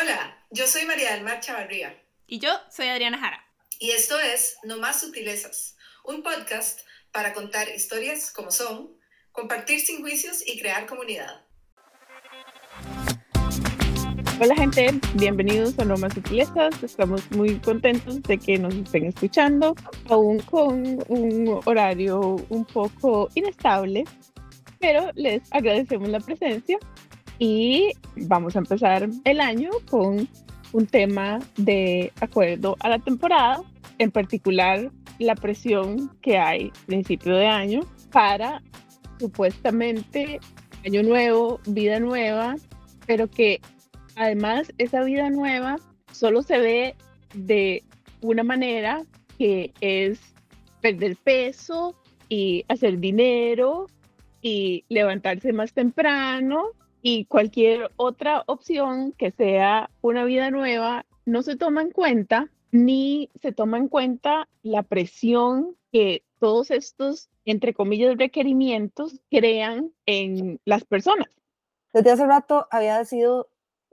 Hola, yo soy María del Mar Chavarría. Y yo soy Adriana Jara. Y esto es No Más Sutilezas, un podcast para contar historias como son, compartir sin juicios y crear comunidad. Hola gente, bienvenidos a No Más Sutilezas. Estamos muy contentos de que nos estén escuchando, aún con un horario un poco inestable, pero les agradecemos la presencia y vamos a empezar el año con un tema de acuerdo a la temporada, en particular la presión que hay principio de año para supuestamente año nuevo, vida nueva, pero que además esa vida nueva solo se ve de una manera que es perder peso y hacer dinero y levantarse más temprano y cualquier otra opción que sea una vida nueva no se toma en cuenta ni se toma en cuenta la presión que todos estos, entre comillas, requerimientos crean en las personas. Desde hace rato había decidido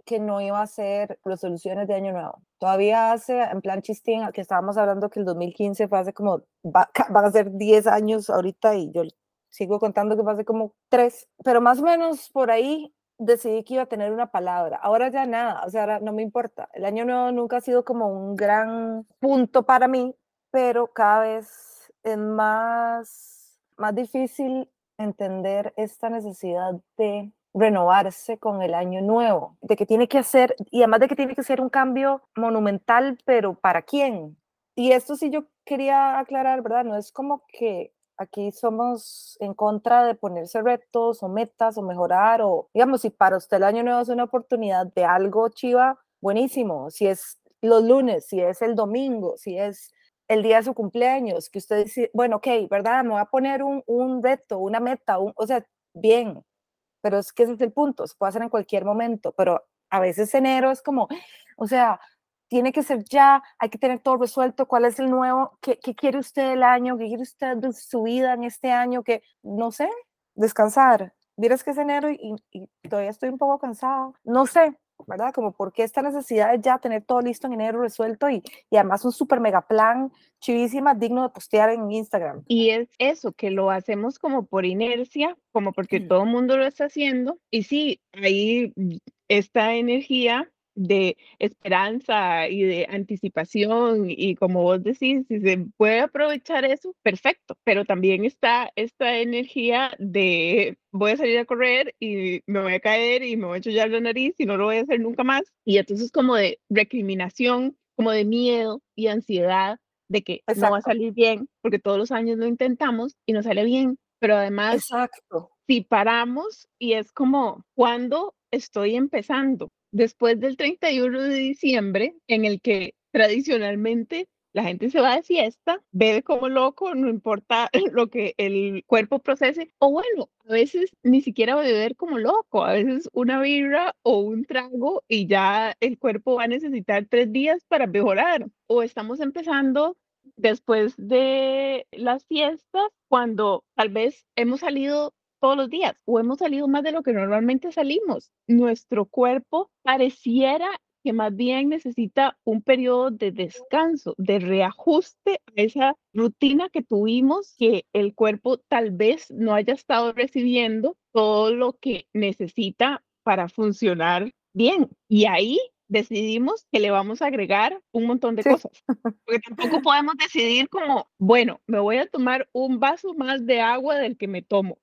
que no iba a hacer resoluciones de año nuevo. Todavía hace, en plan chistín, que estábamos hablando que el 2015 fue hace como, va, van a ser 10 años ahorita y yo sigo contando que fue hace como 3, pero más o menos por ahí decidí que iba a tener una palabra. Ahora ya nada, o sea, ahora no me importa. El año nuevo nunca ha sido como un gran punto para mí, pero cada vez es más, más difícil entender esta necesidad de renovarse con el año nuevo, de que tiene que hacer, y además de que tiene que ser un cambio monumental, pero ¿para quién? Y esto sí yo quería aclarar, ¿verdad? No es como que aquí somos en contra de ponerse retos o metas o mejorar o, digamos, si para usted el año nuevo es una oportunidad de algo chiva, buenísimo. Si es los lunes, si es el domingo, si es el día de su cumpleaños, que usted dice, bueno, ok, ¿verdad? Me voy a poner un, un reto, una meta, un, o sea, bien, pero es que ese es el punto, se puede hacer en cualquier momento, pero a veces enero es como, o sea, tiene que ser ya, hay que tener todo resuelto, cuál es el nuevo, qué, qué quiere usted el año, qué quiere usted de su vida en este año, que no sé, descansar. Miras que es enero y, y, todavía estoy un poco cansada, no sé, ¿verdad? Como por qué esta necesidad de ya tener todo listo en enero resuelto y, y además un super mega plan chivísima, digno de postear en Instagram. Y es eso, que lo hacemos como por inercia, como porque todo el mundo lo está haciendo. Y sí, ahí esta energía de esperanza y de anticipación y como vos decís, si se puede aprovechar eso, perfecto, pero también está esta energía de voy a salir a correr y me voy a caer y me voy a echar la nariz y no lo voy a hacer nunca más. Y entonces como de recriminación, como de miedo y ansiedad de que no va a salir bien porque todos los años lo intentamos y no sale bien, pero además Exacto. si paramos y es como cuando estoy empezando después del 31 de diciembre, en el que tradicionalmente la gente se va de fiesta, bebe como loco, no importa lo que el cuerpo procese, o bueno, a veces ni siquiera beber como loco, a veces una birra o un trago y ya el cuerpo va a necesitar tres días para mejorar, o estamos empezando después de las fiestas cuando tal vez hemos salido todos los días o hemos salido más de lo que normalmente salimos. Nuestro cuerpo pareciera que más bien necesita un periodo de descanso, de reajuste a esa rutina que tuvimos, que el cuerpo tal vez no haya estado recibiendo todo lo que necesita para funcionar bien. Y ahí decidimos que le vamos a agregar un montón de cosas. Porque tampoco podemos decidir como, bueno, me voy a tomar un vaso más de agua del que me tomo.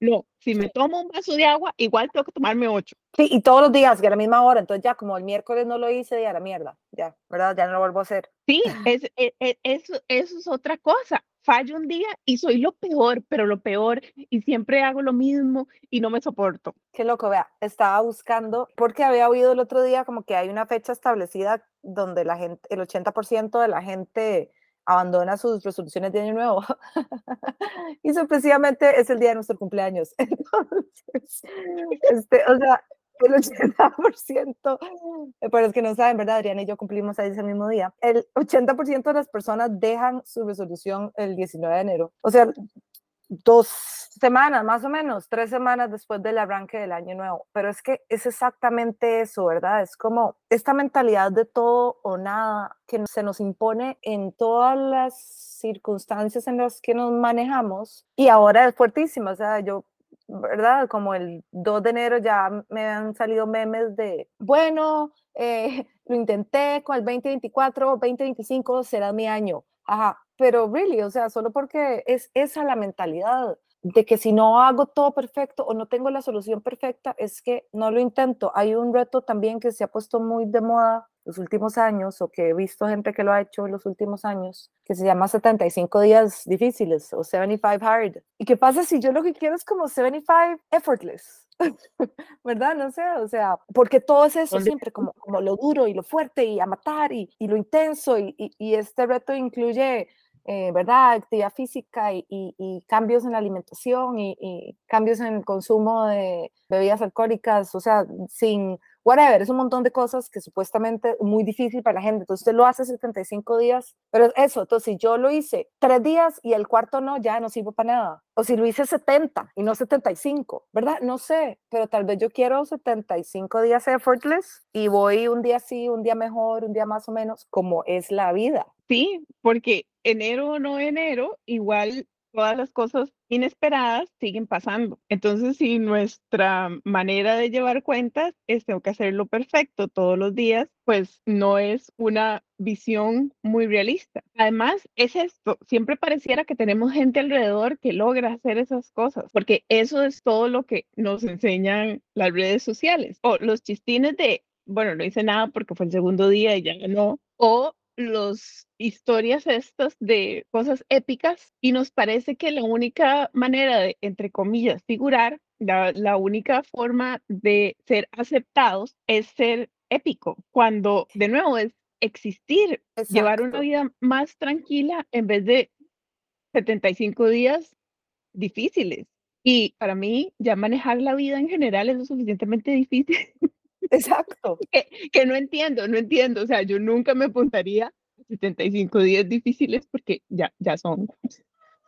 No, si me tomo un vaso de agua, igual tengo que tomarme ocho. Sí, y todos los días, que a la misma hora. Entonces ya como el miércoles no lo hice, ya la mierda, ya, ¿verdad? Ya no lo vuelvo a hacer. Sí, es, es, es, eso, eso es otra cosa. Fallo un día y soy lo peor, pero lo peor, y siempre hago lo mismo y no me soporto. Qué loco, vea, estaba buscando, porque había oído el otro día como que hay una fecha establecida donde la gente, el 80% de la gente abandona sus resoluciones de año nuevo y sorpresivamente es el día de nuestro cumpleaños. Entonces, este, o sea, el 80%, para los que no saben, ¿verdad? Adriana y yo cumplimos ahí ese mismo día. El 80% de las personas dejan su resolución el 19 de enero. O sea, dos semanas, más o menos, tres semanas después del arranque del año nuevo. Pero es que es exactamente eso, ¿verdad? Es como esta mentalidad de todo o nada que se nos impone en todas las circunstancias en las que nos manejamos y ahora es fuertísima. O sea, yo ¿verdad? Como el 2 de enero ya me han salido memes de, bueno, eh, lo intenté con el 2024, 2025 será mi año. Ajá, pero really, o sea, solo porque es esa la mentalidad de que si no hago todo perfecto o no tengo la solución perfecta, es que no lo intento. Hay un reto también que se ha puesto muy de moda los últimos años o que he visto gente que lo ha hecho en los últimos años, que se llama 75 días difíciles o 75 hard. ¿Y qué pasa si yo lo que quiero es como 75 effortless? ¿Verdad? No sé, o sea, porque todo es eso siempre, como, como lo duro y lo fuerte y a matar y, y lo intenso y, y, este reto incluye eh, ¿verdad? Actividad física y, y, cambios en la alimentación y, y, cambios en el consumo de bebidas alcohólicas, o sea, sin whatever, es un montón de cosas que supuestamente es muy difícil para la gente. Entonces usted lo hace 75 días, pero eso, entonces si yo lo hice tres días y el cuarto no, ya no sirvo para nada. O si lo hice 70 y no 75, ¿verdad? No sé, pero tal vez yo quiero 75 días effortless y voy un día sí, un día mejor, un día más o menos, como es la vida. Sí, porque enero o no enero, igual todas las cosas inesperadas siguen pasando. Entonces, si nuestra manera de llevar cuentas es tengo que hacerlo perfecto todos los días, pues no es una visión muy realista. Además, es esto, siempre pareciera que tenemos gente alrededor que logra hacer esas cosas, porque eso es todo lo que nos enseñan las redes sociales o los chistines de, bueno, no hice nada porque fue el segundo día y ya no, o los historias estas de cosas épicas y nos parece que la única manera de, entre comillas, figurar, la, única forma de ser aceptados es ser épico, cuando de nuevo es existir, llevar una vida más tranquila en vez de 75 días difíciles. Y para mí, ya manejar la vida en general es lo suficientemente difícil. Exacto. que, que, no entiendo, no entiendo. O sea, yo nunca me apuntaría a 75 días difíciles porque ya, ya son.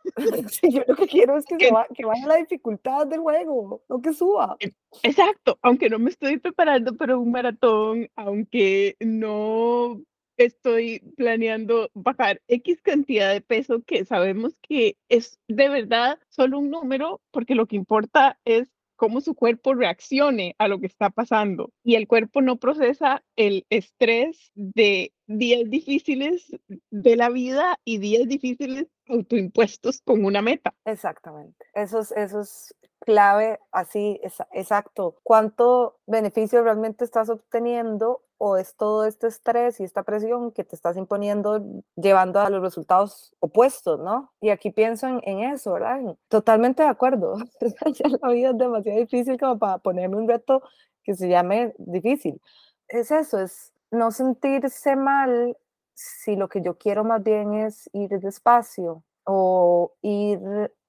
yo lo que quiero es que, que, va, que vaya la dificultad del juego, no que suba. E, exacto, aunque no me estoy preparando para un maratón, aunque no estoy planeando bajar X cantidad de peso que sabemos que es de verdad solo un número, porque lo que importa es cómo su cuerpo reaccione a lo que está pasando. Y el cuerpo no procesa el estrés de días difíciles de la vida y días difíciles autoimpuestos con una meta. Exactamente. Eso es, eso es clave, así, exacto. ¿Cuánto beneficio realmente estás obteniendo o es todo este estrés y esta presión que te estás imponiendo llevando a los resultados opuestos, ¿no? Y aquí pienso en, en eso, ¿verdad? Totalmente de acuerdo. ya la vida es demasiado difícil como para ponerme un reto que se llame difícil. Es eso, es no sentirse mal si lo que yo quiero más bien es ir despacio o ir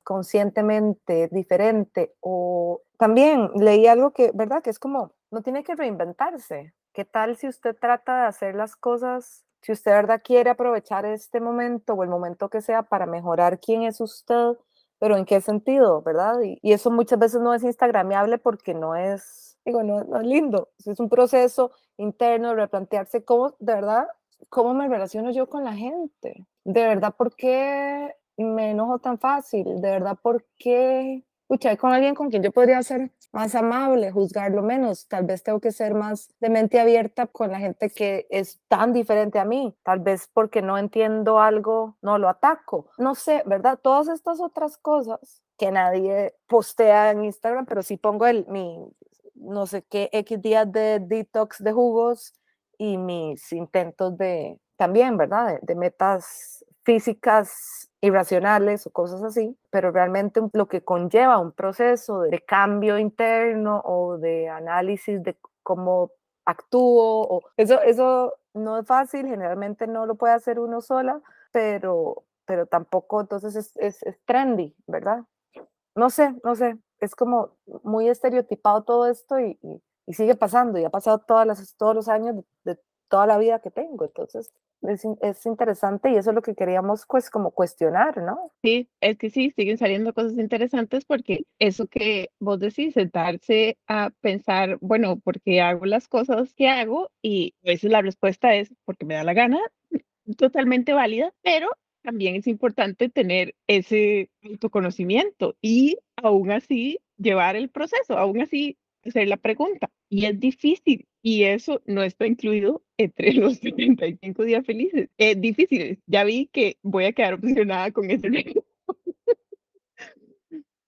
conscientemente diferente o también leí algo que, ¿verdad? Que es como, no tiene que reinventarse, ¿Qué tal si usted trata de hacer las cosas, si usted verdad quiere aprovechar este momento o el momento que sea para mejorar quién es usted, pero en qué sentido, ¿verdad? Y, eso muchas veces no es instagramiable porque no es, digo, no, es lindo, es un proceso interno de replantearse cómo, de verdad, cómo me relaciono yo con la gente, de verdad, ¿por qué me enojo tan fácil? De verdad, ¿por qué escuchar con alguien con quien yo podría ser más amable, juzgarlo menos. Tal vez tengo que ser más de mente abierta con la gente que es tan diferente a mí. Tal vez porque no entiendo algo, no lo ataco. No sé, ¿verdad? Todas estas otras cosas que nadie postea en Instagram, pero sí pongo el, mi, no sé qué, X días de detox de jugos y mis intentos de, también, ¿verdad? de metas físicas irracionales o cosas así, pero realmente lo que conlleva un proceso de cambio interno o de análisis de cómo actúo, o eso, eso no es fácil, generalmente no lo puede hacer uno sola, pero, pero tampoco entonces es, es, trendy, ¿verdad? No sé, no sé, es como muy estereotipado todo esto y, y, sigue pasando y ha pasado todas las, todos los años de, toda la vida que tengo. Entonces, es, es, interesante y eso es lo que queríamos pues como cuestionar, ¿no? Sí, es que sí, siguen saliendo cosas interesantes porque eso que vos decís, sentarse a pensar, bueno, ¿por qué hago las cosas que hago? Y a veces la respuesta es porque me da la gana, totalmente válida, pero también es importante tener ese autoconocimiento y aún así llevar el proceso, aún así hacer la pregunta. Y es difícil y eso no está incluido entre los 75 días felices. Es difícil. Ya vi que voy a quedar obsesionada con ese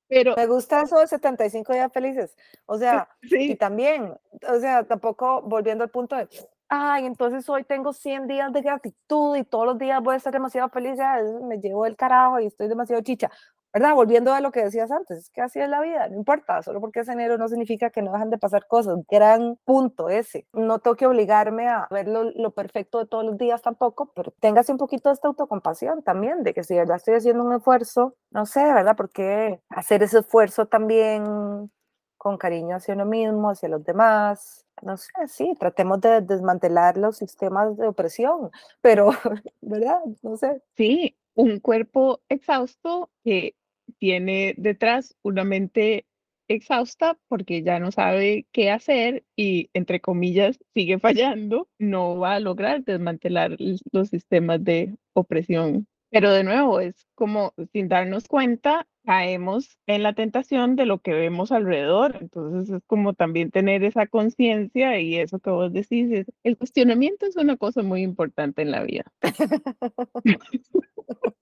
Pero, me gusta eso de 75 días felices. O sea, sí. y también, o sea, tampoco volviendo al punto de, ay, entonces hoy tengo 100 días de gratitud y todos los días voy a estar demasiado feliz, ya me llevo el carajo y estoy demasiado chicha. ¿Verdad? Volviendo a lo que decías antes, es que así es la vida, no importa, solo porque es enero no significa que no dejan de pasar cosas. Gran punto ese. No tengo que obligarme a ver lo, lo perfecto de todos los días tampoco, pero téngase un poquito de esta autocompasión también, de que si de verdad estoy haciendo un esfuerzo, no sé, ¿verdad? Porque hacer ese esfuerzo también con cariño hacia uno mismo, hacia los demás, no sé, sí, tratemos de desmantelar los sistemas de opresión, pero, ¿verdad? No sé. Sí, un cuerpo exhausto que tiene detrás una mente exhausta porque ya no sabe qué hacer y, entre comillas, sigue fallando, no va a lograr desmantelar los sistemas de opresión. Pero de nuevo, es como sin darnos cuenta, caemos en la tentación de lo que vemos alrededor. Entonces es como también tener esa conciencia y eso que vos decís, el cuestionamiento es una cosa muy importante en la vida.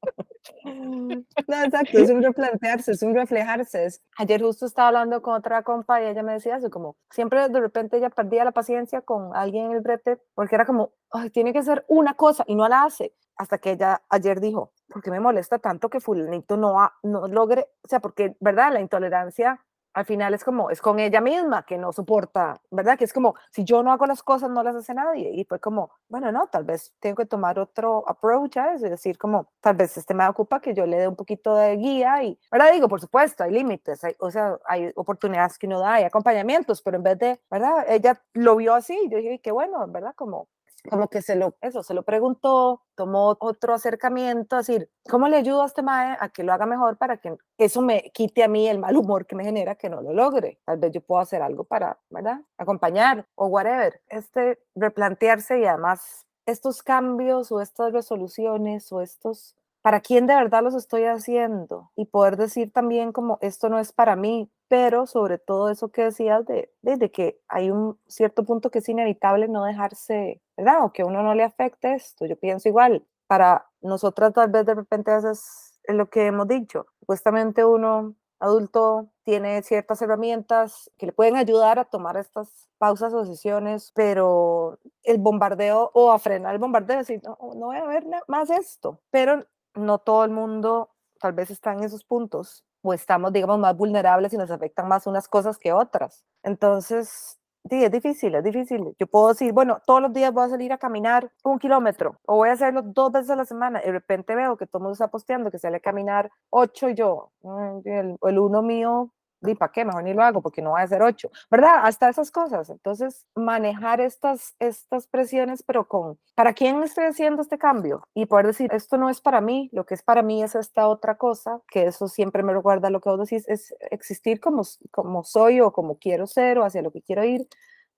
No, exacto, es un replantearse, es un reflejarse. Ayer justo estaba hablando con otra compa y ella me decía eso, como siempre de repente ella perdía la paciencia con alguien en el brete porque era como, Ay, tiene que ser una cosa y no la hace. Hasta que ella ayer dijo, ¿por qué me molesta tanto que fulanito no, no logre? O sea, porque, ¿verdad? La intolerancia al final es como, es con ella misma que no soporta, ¿verdad? Que es como, si yo no hago las cosas, no las hace nadie. Y fue como, bueno, no, tal vez tengo que tomar otro approach a eso, es decir, como, tal vez este me ocupa que yo le dé un poquito de guía y, ¿verdad? Digo, por supuesto, hay límites, hay, o sea, hay oportunidades que uno da, hay acompañamientos, pero en vez de, ¿verdad? Ella lo vio así, yo dije, qué bueno, ¿verdad? Como, como que se lo, eso, se lo preguntó, tomó otro acercamiento, decir, ¿cómo le ayudo a este mae a que lo haga mejor para que eso me quite a mí el mal humor que me genera que no lo logre? Tal vez yo puedo hacer algo para, ¿verdad? Acompañar o whatever. Este replantearse y además estos cambios o estas resoluciones o estos para quién de verdad los estoy haciendo y poder decir también como esto no es para mí, pero sobre todo eso que decías de, de, que hay un cierto punto que es inevitable no dejarse, ¿verdad? O que a uno no le afecte esto. Yo pienso igual, para nosotras tal vez de repente a es lo que hemos dicho, supuestamente uno adulto tiene ciertas herramientas que le pueden ayudar a tomar estas pausas o decisiones, pero el bombardeo o a frenar el bombardeo, decir, no, no voy a ver más esto, pero no todo el mundo tal vez está en esos puntos o estamos, digamos, más vulnerables y nos afectan más unas cosas que otras. Entonces, sí, es difícil, es difícil. Yo puedo decir, bueno, todos los días voy a salir a caminar un kilómetro o voy a hacerlo dos veces a la semana. Y de repente veo que todo el mundo está posteando que sale a caminar ocho y yo, mm, el, el uno mío ¿y para qué? Mejor ni lo hago porque no va a ser ocho, ¿verdad? Hasta esas cosas. Entonces, manejar estas, estas presiones, pero con, ¿para quién estoy haciendo este cambio? Y poder decir, esto no es para mí, lo que es para mí es esta otra cosa, que eso siempre me recuerda lo que vos decís, es existir como, como soy o como quiero ser o hacia lo que quiero ir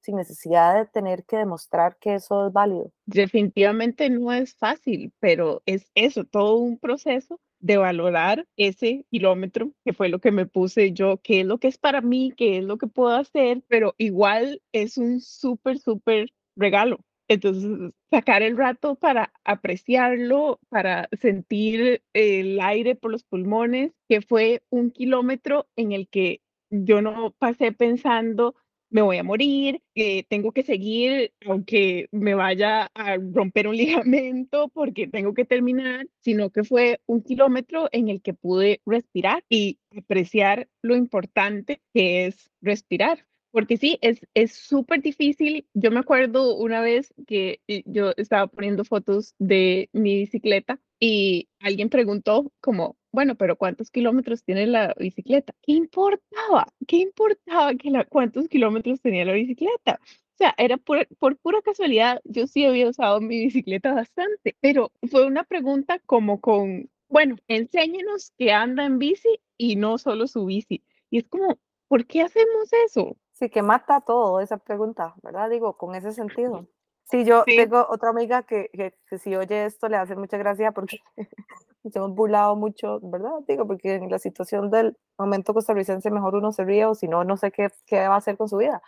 sin necesidad de tener que demostrar que eso es válido. Definitivamente no es fácil, pero es eso, todo un proceso de valorar ese kilómetro, que fue lo que me puse yo, qué es lo que es para mí, qué es lo que puedo hacer, pero igual es un súper, súper regalo. Entonces, sacar el rato para apreciarlo, para sentir el aire por los pulmones, que fue un kilómetro en el que yo no pasé pensando me voy a morir, eh, tengo que seguir aunque me vaya a romper un ligamento porque tengo que terminar, sino que fue un kilómetro en el que pude respirar y apreciar lo importante que es respirar. Porque sí, es súper difícil. Yo me acuerdo una vez que eh, yo estaba poniendo fotos de mi bicicleta y alguien preguntó como, bueno, pero ¿cuántos kilómetros tiene la bicicleta? ¿Qué importaba? ¿Qué importaba que la, cuántos kilómetros tenía la bicicleta? sea, era por, por pura casualidad, yo sí había usado mi bicicleta bastante, pero fue una pregunta como con, bueno, enséñenos que anda en bici y no solo su bici. Y es como, ¿por qué hacemos eso? Sí, que mata todo esa pregunta, ¿verdad? Digo, con ese sentido. Sí, yo Sí. tengo otra amiga que, que, que si oye esto le hace mucha gracia porque nos hemos burlado mucho, ¿verdad? Digo, porque en la situación del momento costarricense mejor uno se ríe o si no, no sé qué, qué va a hacer con su vida.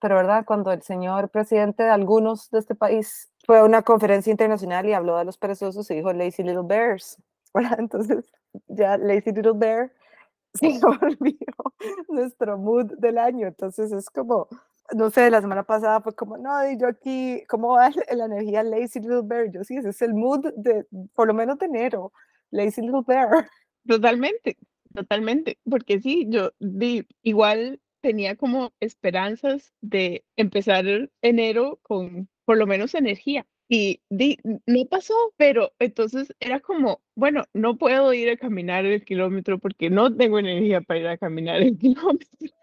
Pero, ¿verdad? Cuando el señor presidente de algunos de este país fue a una conferencia internacional y habló de los perezosos y dijo lazy little bears, ¿verdad? Entonces, ya lazy little bear se volvió nuestro mood del año. Entonces, es como, no sé, la semana pasada fue como, no, yo aquí, ¿cómo va la energía Lazy Little Bear? Yo sí, ese es el mood de, por lo menos de enero, Lazy Little Bear. Totalmente, totalmente, porque sí, yo di, igual tenía como esperanzas de empezar enero con por lo menos energía. Y di, no pasó, pero entonces era como, bueno, no puedo ir a caminar el kilómetro porque no tengo energía para ir a caminar el kilómetro.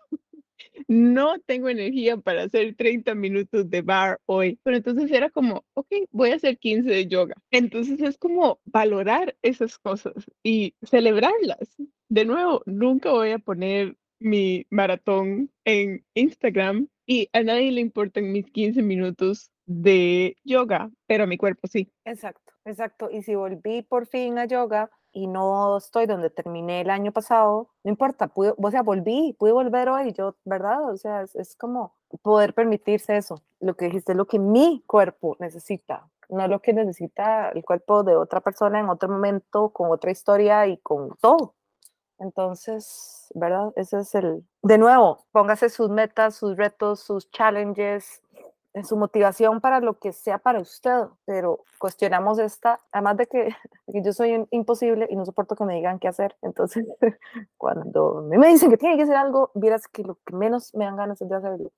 No tengo energía para hacer 30 minutos de bar hoy, pero entonces era como, ok, voy a hacer 15 de yoga. Entonces es como valorar esas cosas y celebrarlas. De nuevo, nunca voy a poner mi maratón en Instagram y a nadie le importan mis 15 minutos de yoga, pero a mi cuerpo sí. Exacto, exacto. Y si volví por fin a yoga y no estoy donde terminé el año pasado, no importa, pude, o sea, volví, pude volver hoy, yo, ¿verdad? O sea, es, es como poder permitirse eso, lo que dijiste, lo que mi cuerpo necesita, no lo que necesita el cuerpo de otra persona en otro momento, con otra historia y con todo. Entonces, ¿verdad? Ese es el, de nuevo, póngase sus metas, sus retos, sus challenges, en su motivación para lo que sea para usted, pero cuestionamos esta, además de que, que yo soy imposible y no soporto que me digan qué hacer, entonces cuando me dicen que tiene que hacer algo, vieras que lo que menos me dan ganas es de hacerlo.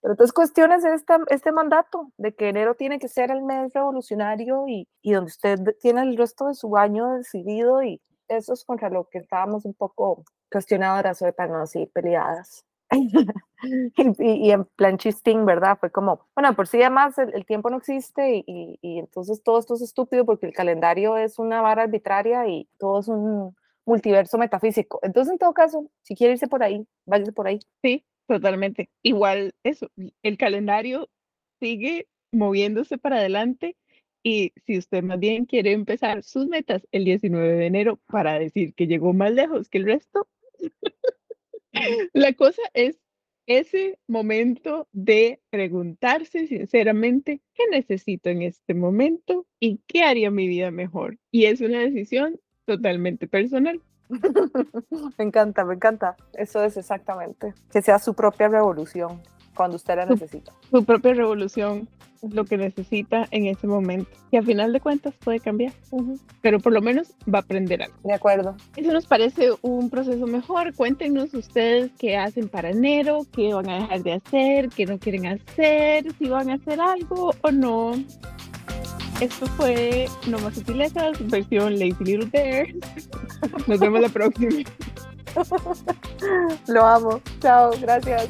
Pero entonces cuestiones esta, este mandato de que enero tiene que ser el mes revolucionario y, y donde usted tiene el resto de su año decidido y eso es contra lo que estábamos un poco cuestionadoras hoy para no seguir peleadas. y, y, en plan chistín, ¿verdad? Fue como, bueno, por sí además el, el tiempo no existe y, y, y, entonces todo esto es estúpido porque el calendario es una vara arbitraria y todo es un multiverso metafísico. Entonces, en todo caso, si quiere irse por ahí, váyase por ahí. Sí, totalmente. Igual eso, el calendario sigue moviéndose para adelante y si usted más bien quiere empezar sus metas el 19 de enero para decir que llegó más lejos que el resto, la cosa es ese momento de preguntarse sinceramente qué necesito en este momento y qué haría mi vida mejor. Y es una decisión totalmente personal. me encanta, me encanta. Eso es exactamente. Que sea su propia revolución cuando usted la necesita. Su, su propia revolución, lo que necesita en ese momento. Que a final de cuentas puede cambiar, uh -huh. pero por lo menos va a aprender algo. De acuerdo. Eso nos parece un proceso mejor. Cuéntenos ustedes qué hacen para enero, qué van a dejar de hacer, qué no quieren hacer, si van a hacer algo o no. Esto fue No Más Sutilezas, versión Lazy Little Bear. Nos vemos la próxima. Lo amo. Chao, gracias.